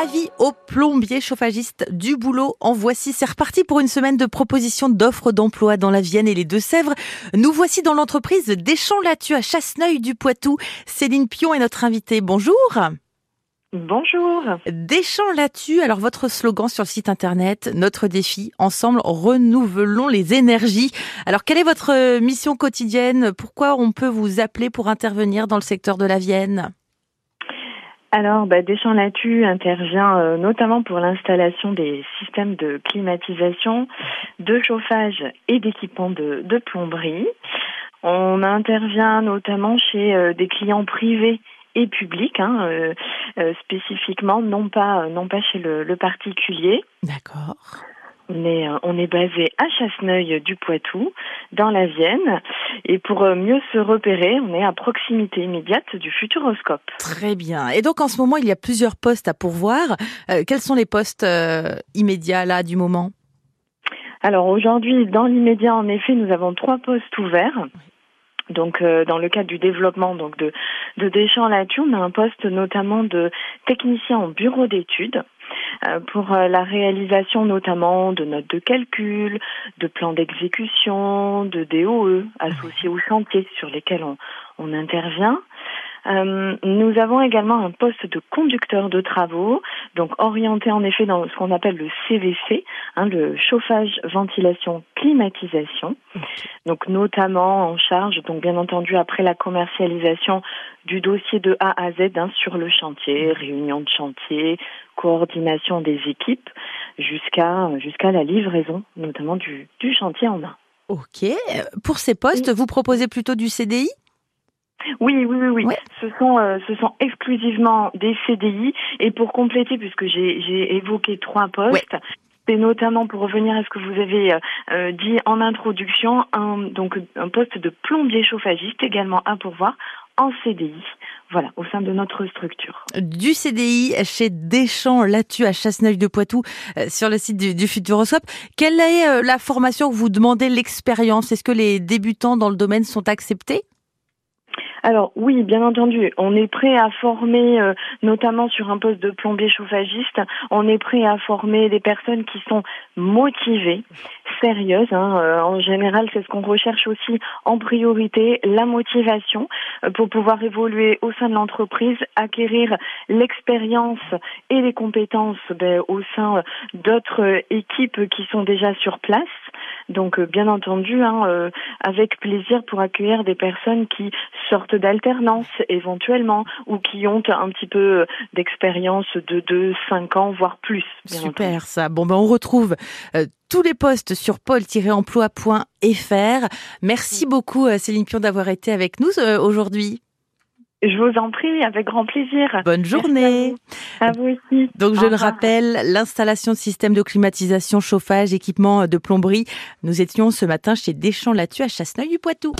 Avis aux plombiers chauffagistes du boulot en voici. C'est reparti pour une semaine de propositions d'offres d'emploi dans la Vienne et les Deux-Sèvres. Nous voici dans l'entreprise Deschamps-Latu à Chasseneuil du Poitou. Céline Pion est notre invitée. Bonjour. Bonjour. Deschamps-Latu, alors votre slogan sur le site internet, notre défi, ensemble renouvelons les énergies. Alors quelle est votre mission quotidienne? Pourquoi on peut vous appeler pour intervenir dans le secteur de la Vienne? Alors, bah, Deschamps Latu intervient euh, notamment pour l'installation des systèmes de climatisation, de chauffage et d'équipement de, plomberie. On intervient notamment chez euh, des clients privés et publics, hein, euh, spécifiquement, non pas non pas chez le particulier. D'accord. On est, euh, on est basé à Chasseneuil du Poitou, dans la Vienne. Et pour euh, mieux se repérer, on est à proximité immédiate du Futuroscope. Très bien. Et donc en ce moment, il y a plusieurs postes à pourvoir. Euh, quels sont les postes immédiats là du moment? Alors aujourd'hui, dans l'immédiat, en effet, nous avons trois postes ouverts. Donc, dans le cadre du développement donc de, de Deschamps Latu, on a un poste notamment de technicien en bureau d'études. Euh, pour euh, la réalisation notamment de notes de calcul, de plans d'exécution, de DOE associés aux chantiers sur lesquels on, on intervient. Euh, nous avons également un poste de conducteur de travaux, donc orienté en effet dans ce qu'on appelle le CVC, hein, le chauffage, ventilation, climatisation. Donc notamment en charge, donc bien entendu après la commercialisation du dossier de A à Z hein, sur le chantier, réunion de chantier, coordination des équipes, jusqu'à jusqu'à la livraison, notamment du, du chantier en main. Ok. Pour ces postes, vous proposez plutôt du CDI oui, oui, oui, oui. Ce sont, euh, ce sont exclusivement des CDI. Et pour compléter, puisque j'ai évoqué trois postes, c'est notamment pour revenir à ce que vous avez euh, euh, dit en introduction, un, donc un poste de plombier chauffagiste également à pourvoir en CDI, voilà, au sein de notre structure. Du CDI chez Deschamps Latu à Chasseneuil-de-Poitou sur le site du, du Futuroscope. Quelle est la formation que vous demandez, l'expérience? Est-ce que les débutants dans le domaine sont acceptés? Alors oui, bien entendu, on est prêt à former, euh, notamment sur un poste de plombier chauffagiste, on est prêt à former des personnes qui sont motivées, sérieuses. Hein. Euh, en général, c'est ce qu'on recherche aussi en priorité, la motivation euh, pour pouvoir évoluer au sein de l'entreprise, acquérir l'expérience et les compétences ben, au sein d'autres équipes qui sont déjà sur place. Donc bien entendu, hein, avec plaisir pour accueillir des personnes qui sortent d'alternance éventuellement ou qui ont un petit peu d'expérience de 2, 5 ans, voire plus. Super ça. Bon ben on retrouve euh, tous les postes sur pôle-emploi.fr. Merci beaucoup euh, Céline Pion d'avoir été avec nous euh, aujourd'hui. Je vous en prie, avec grand plaisir. Bonne journée. À vous, aussi. Donc, je le rappelle, l'installation de systèmes de climatisation, chauffage, équipement de plomberie. Nous étions ce matin chez Deschamps Latu à Chasseneuil du Poitou.